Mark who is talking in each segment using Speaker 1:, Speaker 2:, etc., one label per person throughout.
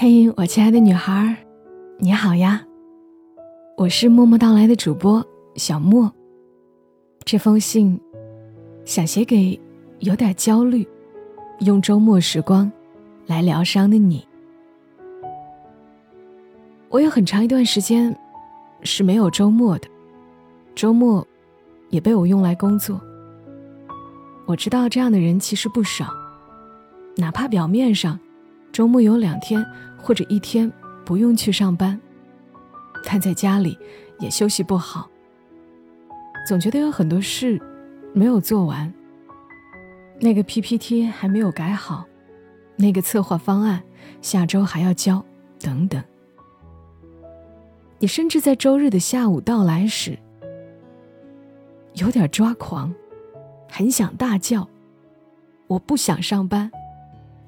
Speaker 1: 嘿，我亲爱的女孩，你好呀！我是默默到来的主播小莫。这封信想写给有点焦虑、用周末时光来疗伤的你。我有很长一段时间是没有周末的，周末也被我用来工作。我知道这样的人其实不少，哪怕表面上周末有两天。或者一天不用去上班，但在家里也休息不好，总觉得有很多事没有做完。那个 PPT 还没有改好，那个策划方案下周还要交，等等。你甚至在周日的下午到来时，有点抓狂，很想大叫：“我不想上班，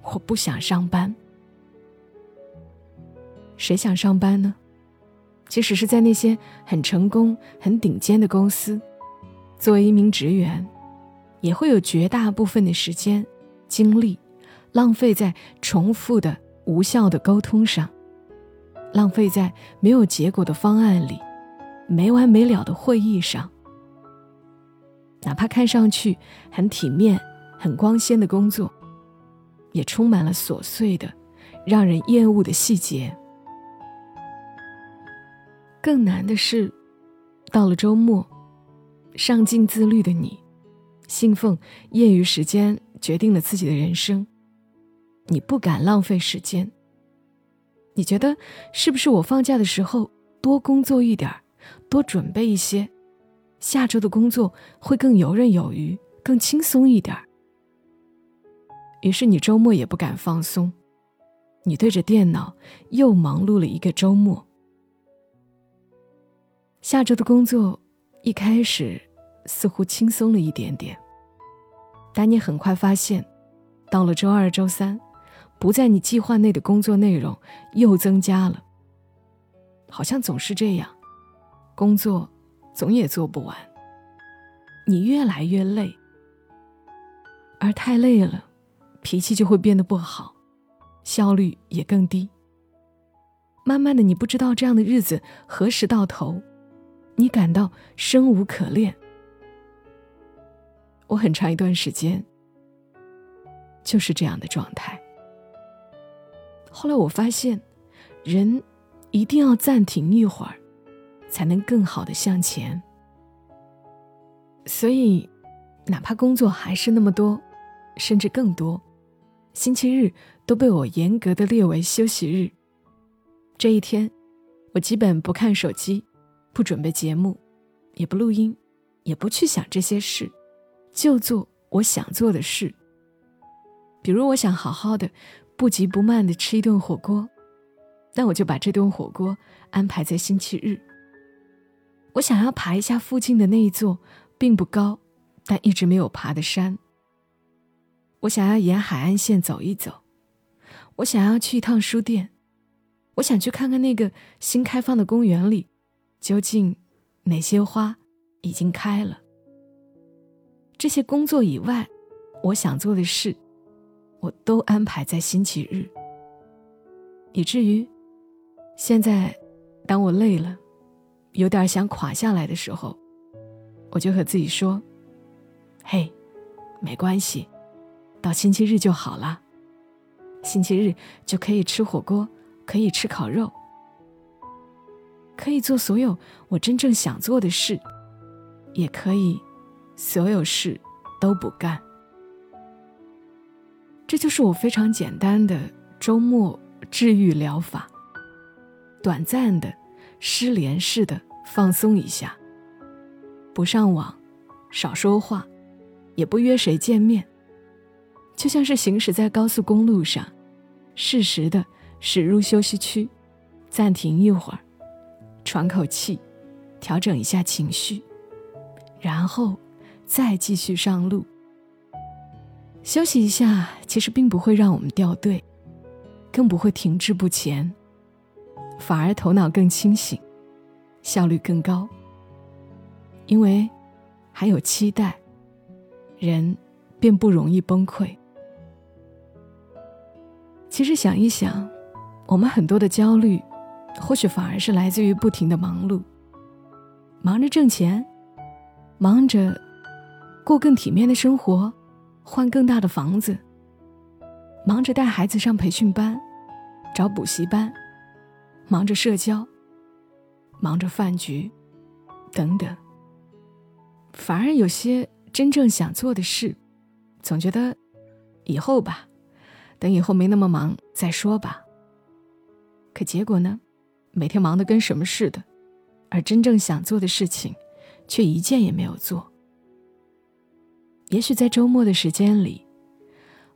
Speaker 1: 我不想上班。”谁想上班呢？即使是在那些很成功、很顶尖的公司，作为一名职员，也会有绝大部分的时间、精力浪费在重复的无效的沟通上，浪费在没有结果的方案里，没完没了的会议上。哪怕看上去很体面、很光鲜的工作，也充满了琐碎的、让人厌恶的细节。更难的是，到了周末，上进自律的你，信奉业余时间决定了自己的人生，你不敢浪费时间。你觉得是不是我放假的时候多工作一点多准备一些，下周的工作会更游刃有余，更轻松一点于是你周末也不敢放松，你对着电脑又忙碌了一个周末。下周的工作一开始似乎轻松了一点点，但你很快发现，到了周二、周三，不在你计划内的工作内容又增加了。好像总是这样，工作总也做不完。你越来越累，而太累了，脾气就会变得不好，效率也更低。慢慢的，你不知道这样的日子何时到头。你感到生无可恋。我很长一段时间就是这样的状态。后来我发现，人一定要暂停一会儿，才能更好的向前。所以，哪怕工作还是那么多，甚至更多，星期日都被我严格的列为休息日。这一天，我基本不看手机。不准备节目，也不录音，也不去想这些事，就做我想做的事。比如，我想好好的、不急不慢的吃一顿火锅，那我就把这顿火锅安排在星期日。我想要爬一下附近的那一座并不高，但一直没有爬的山。我想要沿海岸线走一走，我想要去一趟书店，我想去看看那个新开放的公园里。究竟哪些花已经开了？这些工作以外，我想做的事，我都安排在星期日。以至于现在，当我累了，有点想垮下来的时候，我就和自己说：“嘿，没关系，到星期日就好了。星期日就可以吃火锅，可以吃烤肉。”可以做所有我真正想做的事，也可以所有事都不干。这就是我非常简单的周末治愈疗法。短暂的、失联式的放松一下，不上网，少说话，也不约谁见面，就像是行驶在高速公路上，适时的驶入休息区，暂停一会儿。喘口气，调整一下情绪，然后再继续上路。休息一下，其实并不会让我们掉队，更不会停滞不前，反而头脑更清醒，效率更高。因为还有期待，人便不容易崩溃。其实想一想，我们很多的焦虑，或许反而是来自于不停的忙碌，忙着挣钱，忙着过更体面的生活，换更大的房子，忙着带孩子上培训班，找补习班，忙着社交，忙着饭局，等等。反而有些真正想做的事，总觉得以后吧，等以后没那么忙再说吧。可结果呢？每天忙得跟什么似的，而真正想做的事情，却一件也没有做。也许在周末的时间里，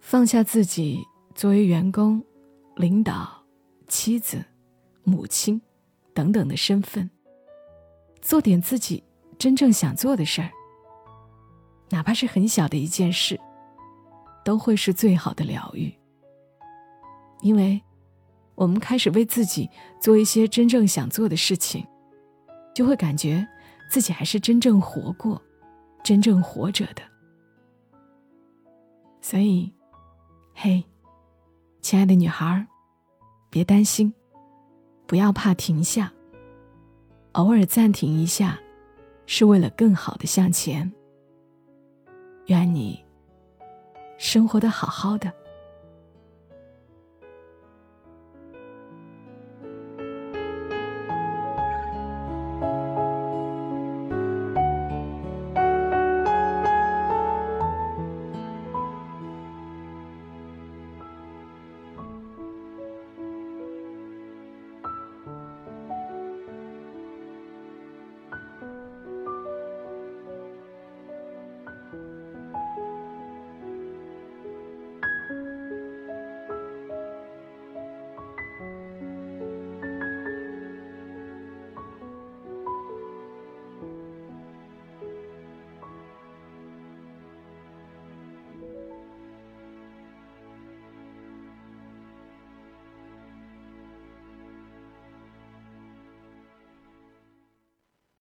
Speaker 1: 放下自己作为员工、领导、妻子、母亲等等的身份，做点自己真正想做的事儿，哪怕是很小的一件事，都会是最好的疗愈。因为。我们开始为自己做一些真正想做的事情，就会感觉自己还是真正活过、真正活着的。所以，嘿，亲爱的女孩，别担心，不要怕停下。偶尔暂停一下，是为了更好的向前。愿你生活的好好的。